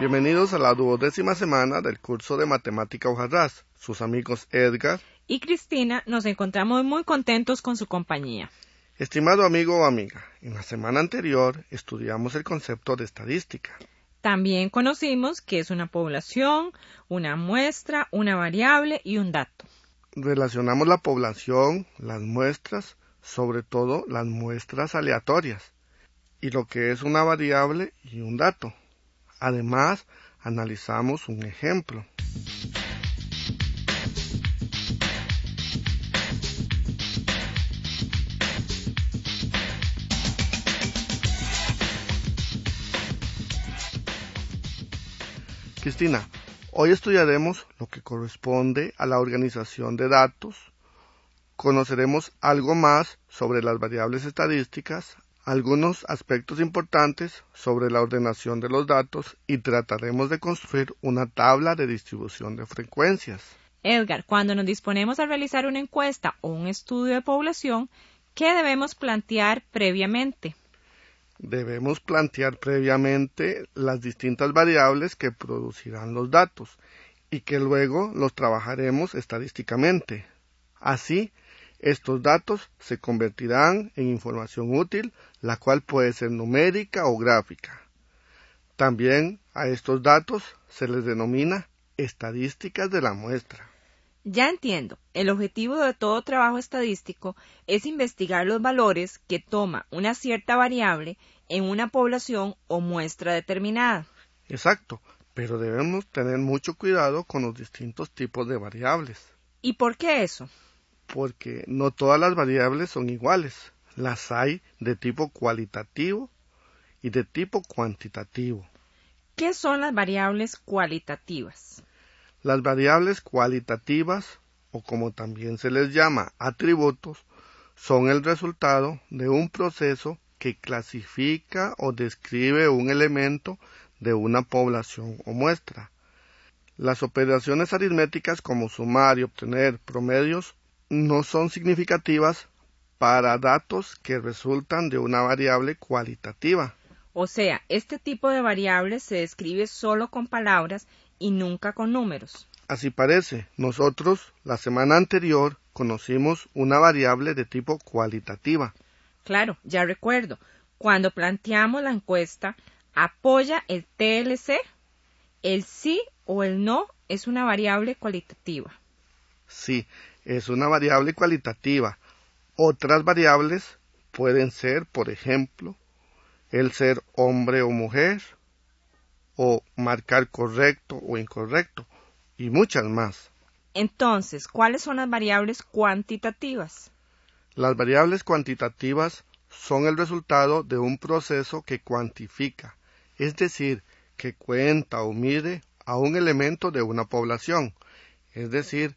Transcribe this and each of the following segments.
Bienvenidos a la duodécima semana del curso de Matemática Hojarras. Sus amigos Edgar y Cristina nos encontramos muy contentos con su compañía. Estimado amigo o amiga, en la semana anterior estudiamos el concepto de estadística. También conocimos que es una población, una muestra, una variable y un dato. Relacionamos la población, las muestras, sobre todo las muestras aleatorias, y lo que es una variable y un dato. Además, analizamos un ejemplo. Cristina, hoy estudiaremos lo que corresponde a la organización de datos, conoceremos algo más sobre las variables estadísticas, algunos aspectos importantes sobre la ordenación de los datos y trataremos de construir una tabla de distribución de frecuencias. Edgar, cuando nos disponemos a realizar una encuesta o un estudio de población, ¿qué debemos plantear previamente? Debemos plantear previamente las distintas variables que producirán los datos y que luego los trabajaremos estadísticamente. Así, estos datos se convertirán en información útil, la cual puede ser numérica o gráfica. También a estos datos se les denomina estadísticas de la muestra. Ya entiendo. El objetivo de todo trabajo estadístico es investigar los valores que toma una cierta variable en una población o muestra determinada. Exacto, pero debemos tener mucho cuidado con los distintos tipos de variables. ¿Y por qué eso? Porque no todas las variables son iguales. Las hay de tipo cualitativo y de tipo cuantitativo. ¿Qué son las variables cualitativas? Las variables cualitativas, o como también se les llama atributos, son el resultado de un proceso que clasifica o describe un elemento de una población o muestra. Las operaciones aritméticas como sumar y obtener promedios no son significativas para datos que resultan de una variable cualitativa. O sea, este tipo de variable se describe solo con palabras y nunca con números. Así parece. Nosotros, la semana anterior, conocimos una variable de tipo cualitativa. Claro, ya recuerdo. Cuando planteamos la encuesta, ¿apoya el TLC? El sí o el no es una variable cualitativa. Sí, es una variable cualitativa. Otras variables pueden ser, por ejemplo, el ser hombre o mujer, o marcar correcto o incorrecto, y muchas más. Entonces, ¿cuáles son las variables cuantitativas? Las variables cuantitativas son el resultado de un proceso que cuantifica, es decir, que cuenta o mide a un elemento de una población, es decir,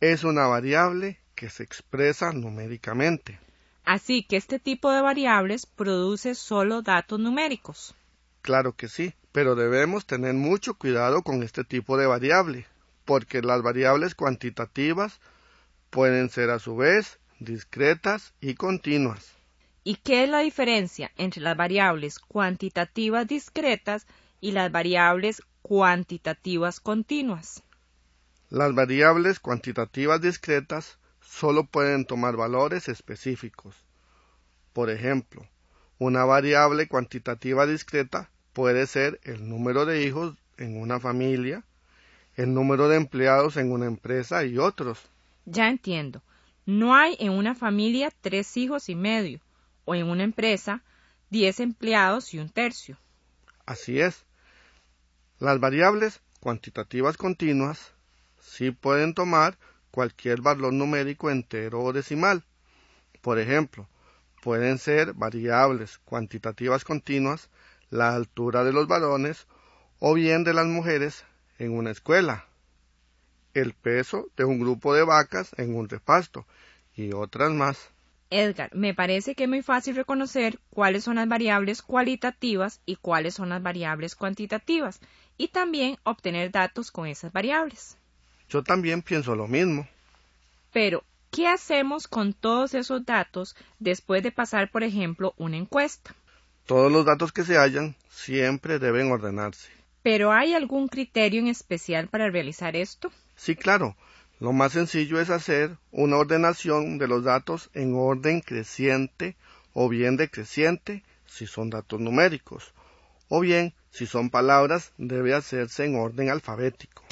es una variable que se expresa numéricamente. Así que este tipo de variables produce solo datos numéricos. Claro que sí, pero debemos tener mucho cuidado con este tipo de variable, porque las variables cuantitativas pueden ser a su vez discretas y continuas. ¿Y qué es la diferencia entre las variables cuantitativas discretas y las variables cuantitativas continuas? Las variables cuantitativas discretas solo pueden tomar valores específicos. Por ejemplo, una variable cuantitativa discreta puede ser el número de hijos en una familia, el número de empleados en una empresa y otros. Ya entiendo. No hay en una familia tres hijos y medio, o en una empresa diez empleados y un tercio. Así es. Las variables cuantitativas continuas sí pueden tomar cualquier valor numérico entero o decimal. Por ejemplo, pueden ser variables cuantitativas continuas la altura de los varones o bien de las mujeres en una escuela, el peso de un grupo de vacas en un repasto y otras más. Edgar, me parece que es muy fácil reconocer cuáles son las variables cualitativas y cuáles son las variables cuantitativas y también obtener datos con esas variables. Yo también pienso lo mismo. Pero, ¿qué hacemos con todos esos datos después de pasar, por ejemplo, una encuesta? Todos los datos que se hallan siempre deben ordenarse. ¿Pero hay algún criterio en especial para realizar esto? Sí, claro. Lo más sencillo es hacer una ordenación de los datos en orden creciente o bien decreciente si son datos numéricos, o bien si son palabras debe hacerse en orden alfabético.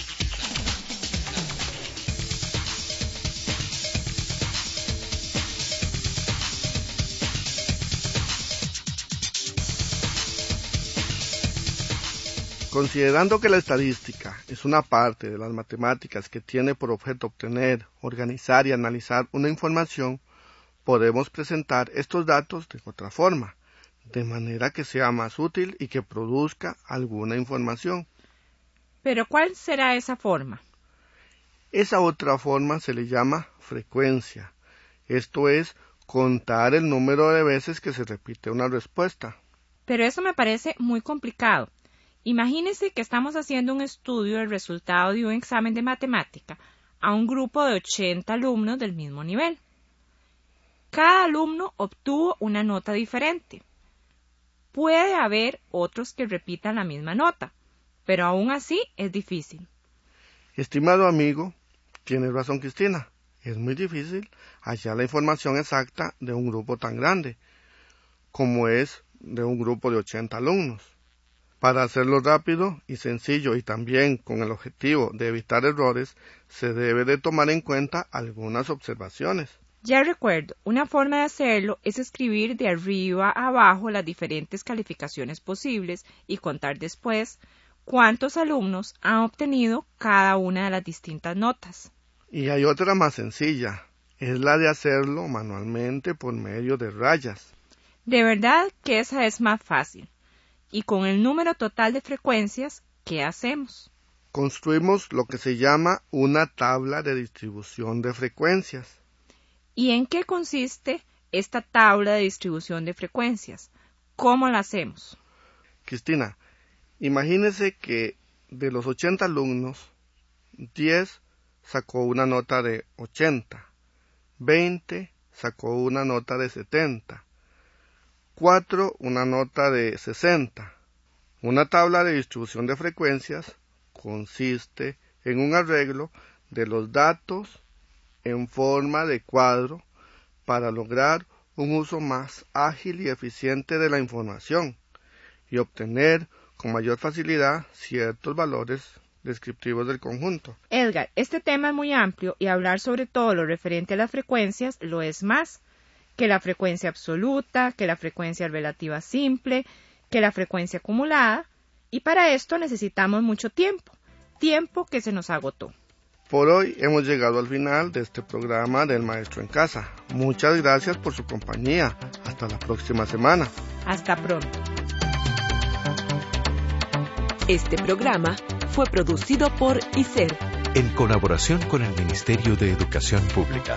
Considerando que la estadística es una parte de las matemáticas que tiene por objeto obtener, organizar y analizar una información, podemos presentar estos datos de otra forma, de manera que sea más útil y que produzca alguna información. Pero ¿cuál será esa forma? Esa otra forma se le llama frecuencia. Esto es contar el número de veces que se repite una respuesta. Pero eso me parece muy complicado. Imagínese que estamos haciendo un estudio del resultado de un examen de matemática a un grupo de 80 alumnos del mismo nivel. Cada alumno obtuvo una nota diferente. Puede haber otros que repitan la misma nota, pero aún así es difícil. Estimado amigo, tiene razón Cristina. Es muy difícil hallar la información exacta de un grupo tan grande como es de un grupo de 80 alumnos. Para hacerlo rápido y sencillo y también con el objetivo de evitar errores, se debe de tomar en cuenta algunas observaciones. Ya recuerdo, una forma de hacerlo es escribir de arriba a abajo las diferentes calificaciones posibles y contar después cuántos alumnos han obtenido cada una de las distintas notas. Y hay otra más sencilla, es la de hacerlo manualmente por medio de rayas. De verdad que esa es más fácil y con el número total de frecuencias, ¿qué hacemos? Construimos lo que se llama una tabla de distribución de frecuencias. ¿Y en qué consiste esta tabla de distribución de frecuencias? ¿Cómo la hacemos? Cristina, imagínese que de los 80 alumnos, 10 sacó una nota de 80, 20 sacó una nota de 70, 4. Una nota de 60. Una tabla de distribución de frecuencias consiste en un arreglo de los datos en forma de cuadro para lograr un uso más ágil y eficiente de la información y obtener con mayor facilidad ciertos valores descriptivos del conjunto. Edgar, este tema es muy amplio y hablar sobre todo lo referente a las frecuencias lo es más que la frecuencia absoluta, que la frecuencia relativa simple, que la frecuencia acumulada, y para esto necesitamos mucho tiempo, tiempo que se nos agotó. Por hoy hemos llegado al final de este programa del Maestro en Casa. Muchas gracias por su compañía. Hasta la próxima semana. Hasta pronto. Este programa fue producido por ICER en colaboración con el Ministerio de Educación Pública.